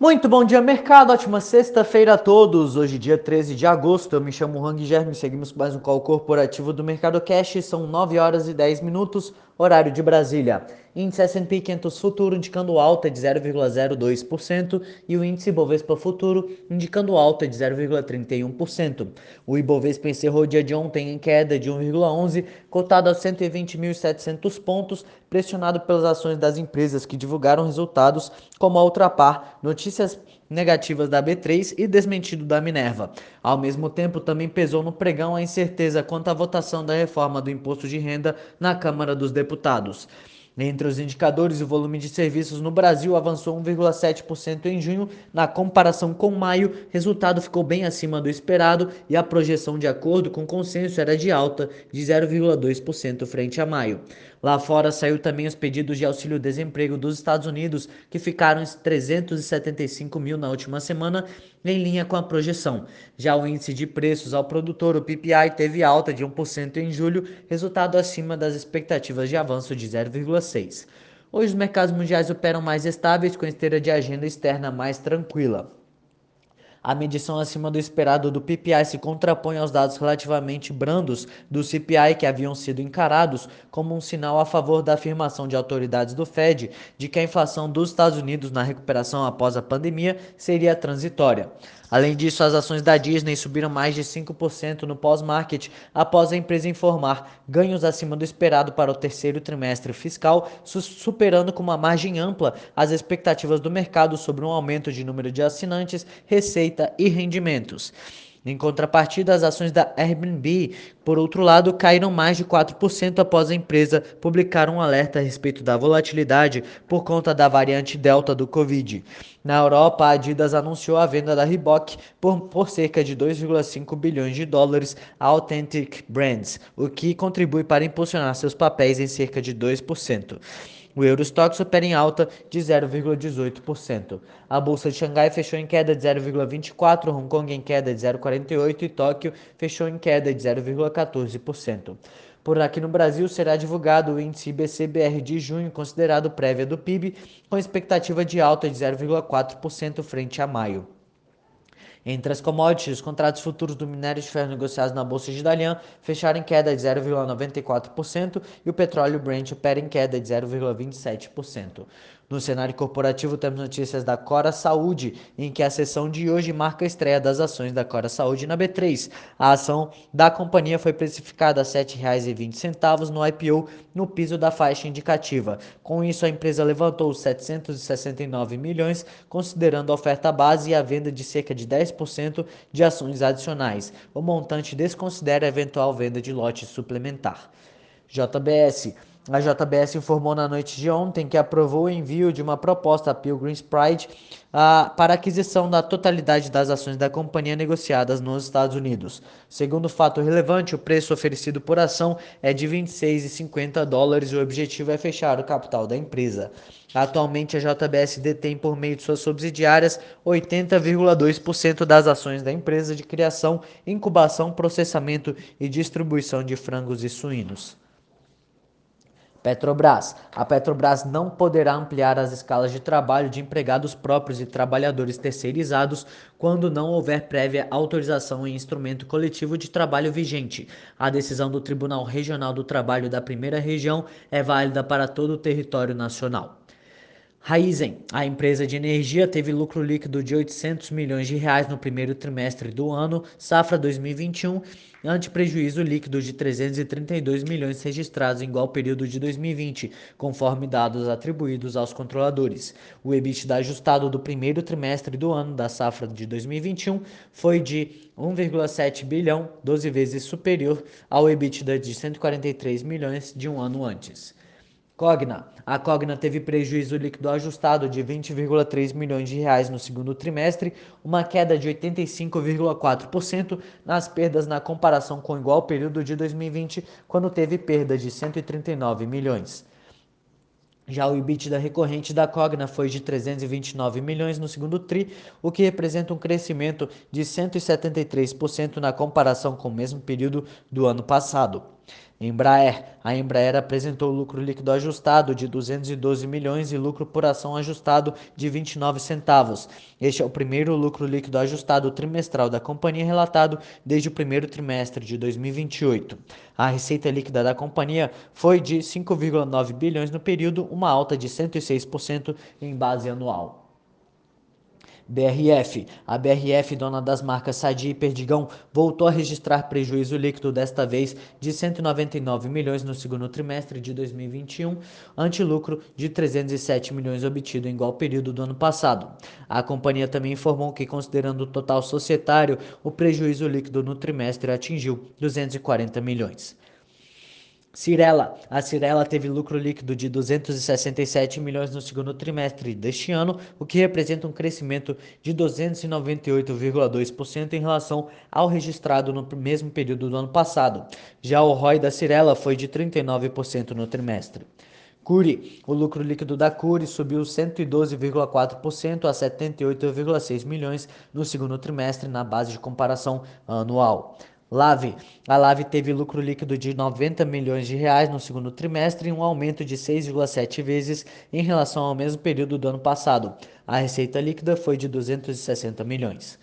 Muito bom dia, mercado. Ótima sexta-feira a todos. Hoje, dia 13 de agosto. Eu me chamo Hang Germe. Seguimos mais um call corporativo do Mercado Cash. São 9 horas e 10 minutos, horário de Brasília. Índice S&P 500 Futuro indicando alta de 0,02% e o índice Ibovespa Futuro indicando alta de 0,31%. O Ibovespa encerrou o dia de ontem em queda de 1,11, cotado a 120.700 pontos, pressionado pelas ações das empresas que divulgaram resultados, como a Ultrapar, notícias negativas da B3 e desmentido da Minerva. Ao mesmo tempo, também pesou no pregão a incerteza quanto à votação da reforma do imposto de renda na Câmara dos Deputados. Entre os indicadores, o volume de serviços no Brasil avançou 1,7% em junho, na comparação com maio, resultado ficou bem acima do esperado e a projeção de acordo com o consenso era de alta de 0,2% frente a maio. Lá fora saiu também os pedidos de auxílio-desemprego dos Estados Unidos, que ficaram em 375 mil na última semana, em linha com a projeção. Já o índice de preços ao produtor, o PPI, teve alta de 1% em julho, resultado acima das expectativas de avanço de 0,6%. Hoje os mercados mundiais operam mais estáveis, com esteira de agenda externa mais tranquila. A medição acima do esperado do PPI se contrapõe aos dados relativamente brandos do CPI que haviam sido encarados como um sinal a favor da afirmação de autoridades do Fed de que a inflação dos Estados Unidos na recuperação após a pandemia seria transitória. Além disso, as ações da Disney subiram mais de 5% no pós-market após a empresa informar ganhos acima do esperado para o terceiro trimestre fiscal, superando com uma margem ampla as expectativas do mercado sobre um aumento de número de assinantes, receita e rendimentos. Em contrapartida, as ações da Airbnb, por outro lado, caíram mais de 4% após a empresa publicar um alerta a respeito da volatilidade por conta da variante Delta do Covid. Na Europa, a Adidas anunciou a venda da Reebok por, por cerca de 2,5 bilhões de dólares a Authentic Brands, o que contribui para impulsionar seus papéis em cerca de 2%. O Eurostox opera em alta de 0,18%. A bolsa de Xangai fechou em queda de 0,24%, Hong Kong em queda de 0,48% e Tóquio fechou em queda de 0,14%. Por aqui no Brasil será divulgado o índice IBC-BR de junho, considerado prévia do PIB, com expectativa de alta de 0,4% frente a maio. Entre as commodities, os contratos futuros do minério de ferro negociados na Bolsa de Dalian fecharam em queda de 0,94% e o petróleo Brent opera em queda de 0,27%. No cenário corporativo, temos notícias da Cora Saúde, em que a sessão de hoje marca a estreia das ações da Cora Saúde na B3. A ação da companhia foi precificada a R$ 7,20 no IPO, no piso da faixa indicativa. Com isso, a empresa levantou 769 milhões, considerando a oferta base e a venda de cerca de 10% de ações adicionais. O montante desconsidera a eventual venda de lote suplementar. JBS a JBS informou na noite de ontem que aprovou o envio de uma proposta à Pilgrim's Pride uh, para aquisição da totalidade das ações da companhia negociadas nos Estados Unidos. Segundo fato relevante, o preço oferecido por ação é de 26,50 dólares e o objetivo é fechar o capital da empresa. Atualmente, a JBS detém, por meio de suas subsidiárias, 80,2% das ações da empresa de criação, incubação, processamento e distribuição de frangos e suínos. Petrobras. A Petrobras não poderá ampliar as escalas de trabalho de empregados próprios e trabalhadores terceirizados quando não houver prévia autorização em instrumento coletivo de trabalho vigente. A decisão do Tribunal Regional do Trabalho da Primeira Região é válida para todo o território nacional. Raizen, a empresa de energia, teve lucro líquido de 800 milhões de reais no primeiro trimestre do ano, safra 2021, ante prejuízo líquido de 332 milhões registrados em igual período de 2020, conforme dados atribuídos aos controladores. O EBITDA ajustado do primeiro trimestre do ano da safra de 2021 foi de 1,7 bilhão, 12 vezes superior ao EBITDA de 143 milhões de um ano antes. Cogna. A Cogna teve prejuízo líquido ajustado de 20,3 milhões de reais no segundo trimestre, uma queda de 85,4% nas perdas na comparação com o igual período de 2020, quando teve perda de 139 milhões. Já o EBITDA recorrente da Cogna foi de 329 milhões no segundo tri, o que representa um crescimento de 173% na comparação com o mesmo período do ano passado. Embraer. A Embraer apresentou lucro líquido ajustado de 212 milhões e lucro por ação ajustado de 29 centavos. Este é o primeiro lucro líquido ajustado trimestral da companhia relatado desde o primeiro trimestre de 2028. A receita líquida da companhia foi de 5,9 bilhões no período, uma alta de 106% em base anual. BRF. A BRF, dona das marcas Sadi e Perdigão, voltou a registrar prejuízo líquido desta vez de 199 milhões no segundo trimestre de 2021, ante lucro de 307 milhões obtido em igual período do ano passado. A companhia também informou que, considerando o total societário, o prejuízo líquido no trimestre atingiu 240 milhões. Cirela. A Cirela teve lucro líquido de 267 milhões no segundo trimestre deste ano, o que representa um crescimento de 298,2% em relação ao registrado no mesmo período do ano passado. Já o ROI da Cirela foi de 39% no trimestre. Curi. O lucro líquido da Curi subiu 112,4% a 78,6 milhões no segundo trimestre na base de comparação anual. Lave. A Lave teve lucro líquido de 90 milhões de reais no segundo trimestre, um aumento de 6,7 vezes em relação ao mesmo período do ano passado. A receita líquida foi de 260 milhões.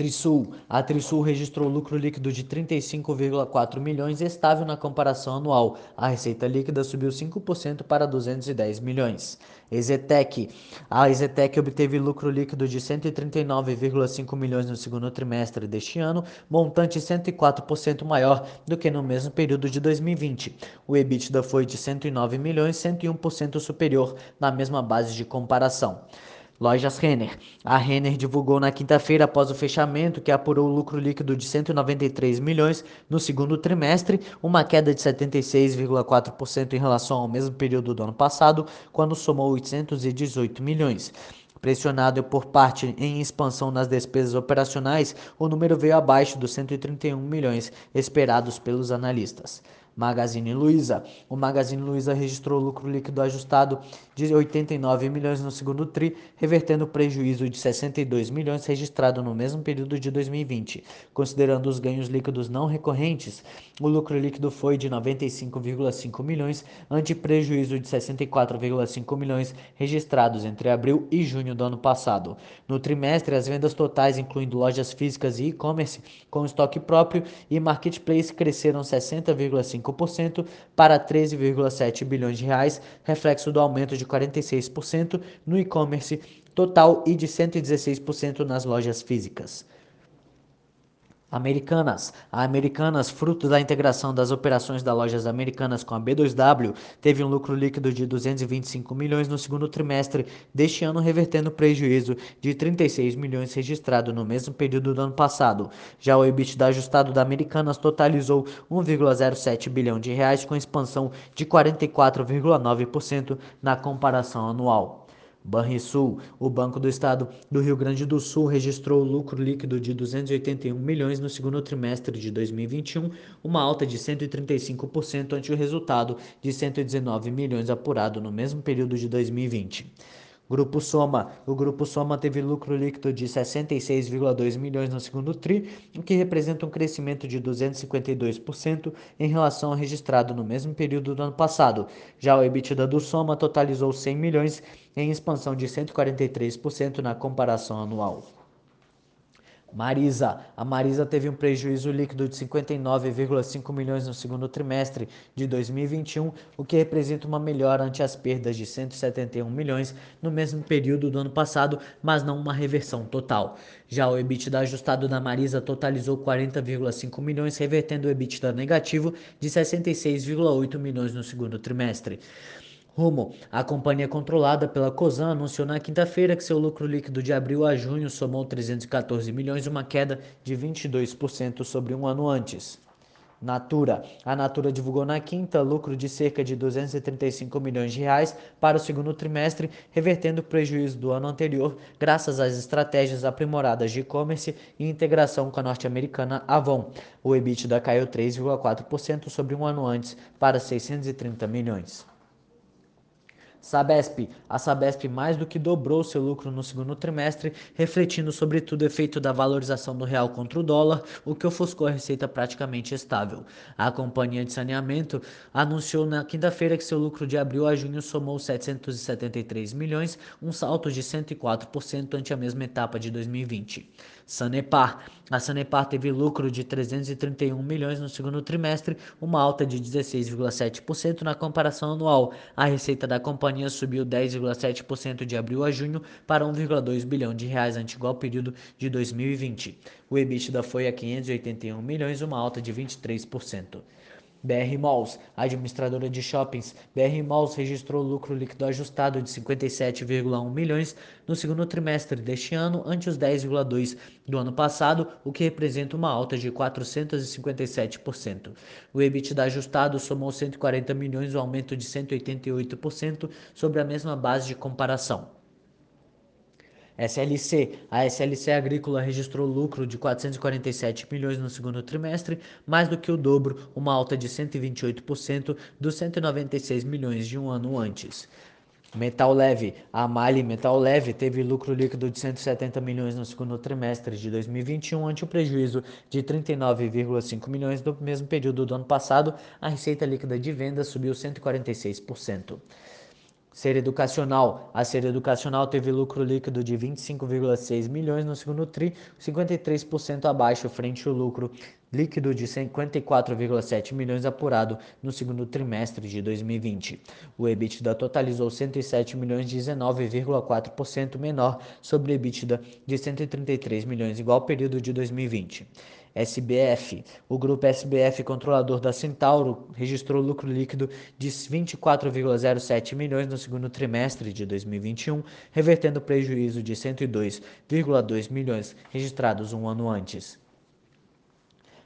Trisul. A Trisul registrou lucro líquido de 35,4 milhões, estável na comparação anual. A receita líquida subiu 5% para 210 milhões. Ezetec. A Ezetec obteve lucro líquido de 139,5 milhões no segundo trimestre deste ano, montante 104% maior do que no mesmo período de 2020. O EBITDA foi de 109 milhões, 101% superior na mesma base de comparação. Lojas Renner. A Renner divulgou na quinta-feira, após o fechamento, que apurou lucro líquido de 193 milhões no segundo trimestre, uma queda de 76,4% em relação ao mesmo período do ano passado, quando somou 818 milhões. Pressionado por parte em expansão nas despesas operacionais, o número veio abaixo dos 131 milhões esperados pelos analistas. Magazine Luiza. O Magazine Luiza registrou lucro líquido ajustado de 89 milhões no segundo tri, revertendo o prejuízo de 62 milhões registrado no mesmo período de 2020. Considerando os ganhos líquidos não recorrentes, o lucro líquido foi de 95,5 milhões, ante prejuízo de 64,5 milhões registrados entre abril e junho do ano passado. No trimestre, as vendas totais, incluindo lojas físicas e e-commerce com estoque próprio e marketplace, cresceram 60,5% para 13,7 bilhões de reais, reflexo do aumento de 46% no e-commerce total e de 116% nas lojas físicas. Americanas. A Americanas, fruto da integração das operações das lojas americanas com a B2W, teve um lucro líquido de 225 milhões no segundo trimestre deste ano, revertendo prejuízo de 36 milhões registrado no mesmo período do ano passado. Já o EBITDA ajustado da Americanas totalizou 1,07 bilhão de reais, com expansão de 44,9% na comparação anual. Banrisul, o Banco do Estado do Rio Grande do Sul registrou lucro líquido de 281 milhões no segundo trimestre de 2021, uma alta de 135% ante o resultado de 119 milhões apurado no mesmo período de 2020. Grupo Soma. O Grupo Soma teve lucro líquido de 66,2 milhões no segundo TRI, o que representa um crescimento de 252% em relação ao registrado no mesmo período do ano passado. Já o EBITDA do Soma totalizou 100 milhões, em expansão de 143% na comparação anual. Marisa. A Marisa teve um prejuízo líquido de 59,5 milhões no segundo trimestre de 2021, o que representa uma melhora ante as perdas de 171 milhões no mesmo período do ano passado, mas não uma reversão total. Já o EBITDA ajustado da Marisa totalizou 40,5 milhões, revertendo o EBITDA negativo de 66,8 milhões no segundo trimestre. Rumo. A companhia controlada pela Cosan anunciou na quinta-feira que seu lucro líquido de abril a junho somou 314 milhões, uma queda de 22% sobre um ano antes. Natura. A Natura divulgou na quinta lucro de cerca de 235 milhões de reais para o segundo trimestre, revertendo o prejuízo do ano anterior, graças às estratégias aprimoradas de e-commerce e integração com a norte-americana Avon. O EBITDA caiu 3,4% sobre um ano antes para 630 milhões. Sabesp. A Sabesp mais do que dobrou seu lucro no segundo trimestre, refletindo sobretudo o efeito da valorização do real contra o dólar, o que ofuscou a receita praticamente estável. A companhia de saneamento anunciou na quinta-feira que seu lucro de abril a junho somou 773 milhões, um salto de 104% ante a mesma etapa de 2020. Sanepar. A Sanepar teve lucro de 331 milhões no segundo trimestre, uma alta de 16,7% na comparação anual. A receita da companhia subiu 10,7% de abril a junho para 1,2 bilhão de reais ante igual período de 2020. O EBITDA foi a 581 milhões, uma alta de 23%. BR Malls, administradora de shoppings, BR Malls registrou lucro líquido ajustado de 57,1 milhões no segundo trimestre deste ano, ante os 10,2 do ano passado, o que representa uma alta de 457%. O EBITDA ajustado somou 140 milhões, um aumento de 188% sobre a mesma base de comparação. SLC. A SLC Agrícola registrou lucro de 447 milhões no segundo trimestre, mais do que o dobro, uma alta de 128% dos 196 milhões de um ano antes. Metal Leve. A Mali Metal Leve teve lucro líquido de 170 milhões no segundo trimestre de 2021, ante o prejuízo de 39,5 milhões do mesmo período do ano passado. A receita líquida de vendas subiu 146%. Ser educacional. A Ser educacional teve lucro líquido de 25,6 milhões no segundo tri, 53% abaixo frente ao lucro líquido de 54,7 milhões apurado no segundo trimestre de 2020. O EBITDA totalizou 107 milhões, 19,4% menor sobre o EBITDA de 133 milhões igual período de 2020. SBF. O grupo SBF, controlador da Centauro, registrou lucro líquido de 24,07 milhões no segundo trimestre de 2021, revertendo prejuízo de 102,2 milhões registrados um ano antes.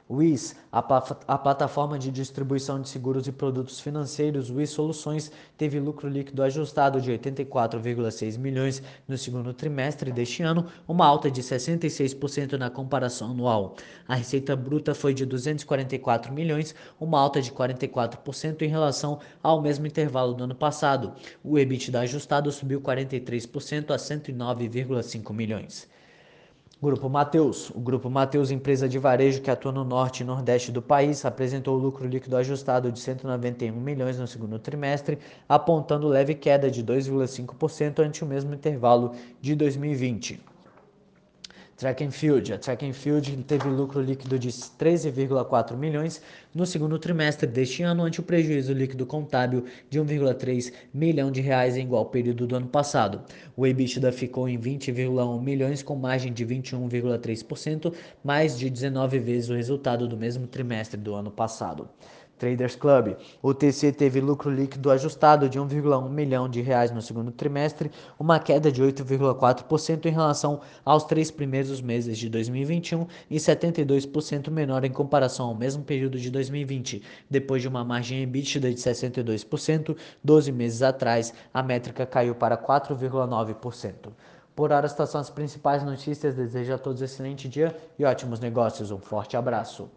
WIS, a, a, plataforma de distribuição de seguros e produtos financeiros WIS Soluções, teve lucro líquido ajustado de 84,6 milhões no segundo trimestre deste ano, uma alta de 66% na comparação anual. A receita bruta foi de 244 milhões, uma alta de 44% em relação ao mesmo intervalo do ano passado. O EBITDA ajustado subiu 43% a 109,5 milhões. Grupo Mateus. O Grupo Mateus, empresa de varejo que atua no norte e nordeste do país, apresentou lucro líquido ajustado de 191 milhões no segundo trimestre, apontando leve queda de 2,5% ante o mesmo intervalo de 2020. Track and Field. A Track and Field teve lucro líquido de 13,4 milhões no segundo trimestre deste ano, ante o prejuízo líquido contábil de 1,3 milhão de reais em igual período do ano passado. O EBITDA ficou em 20,1 milhões com margem de 21,3%, mais de 19 vezes o resultado do mesmo trimestre do ano passado. Traders Club. O TC teve lucro líquido ajustado de 1,1 milhão de reais no segundo trimestre, uma queda de 8,4% em relação aos três primeiros meses de 2021 e 72% menor em comparação ao mesmo período de 2020. Depois de uma margem EBITDA de 62%, 12 meses atrás, a métrica caiu para 4,9%. Por hora, estas são as principais notícias. Desejo a todos um excelente dia e ótimos negócios. Um forte abraço.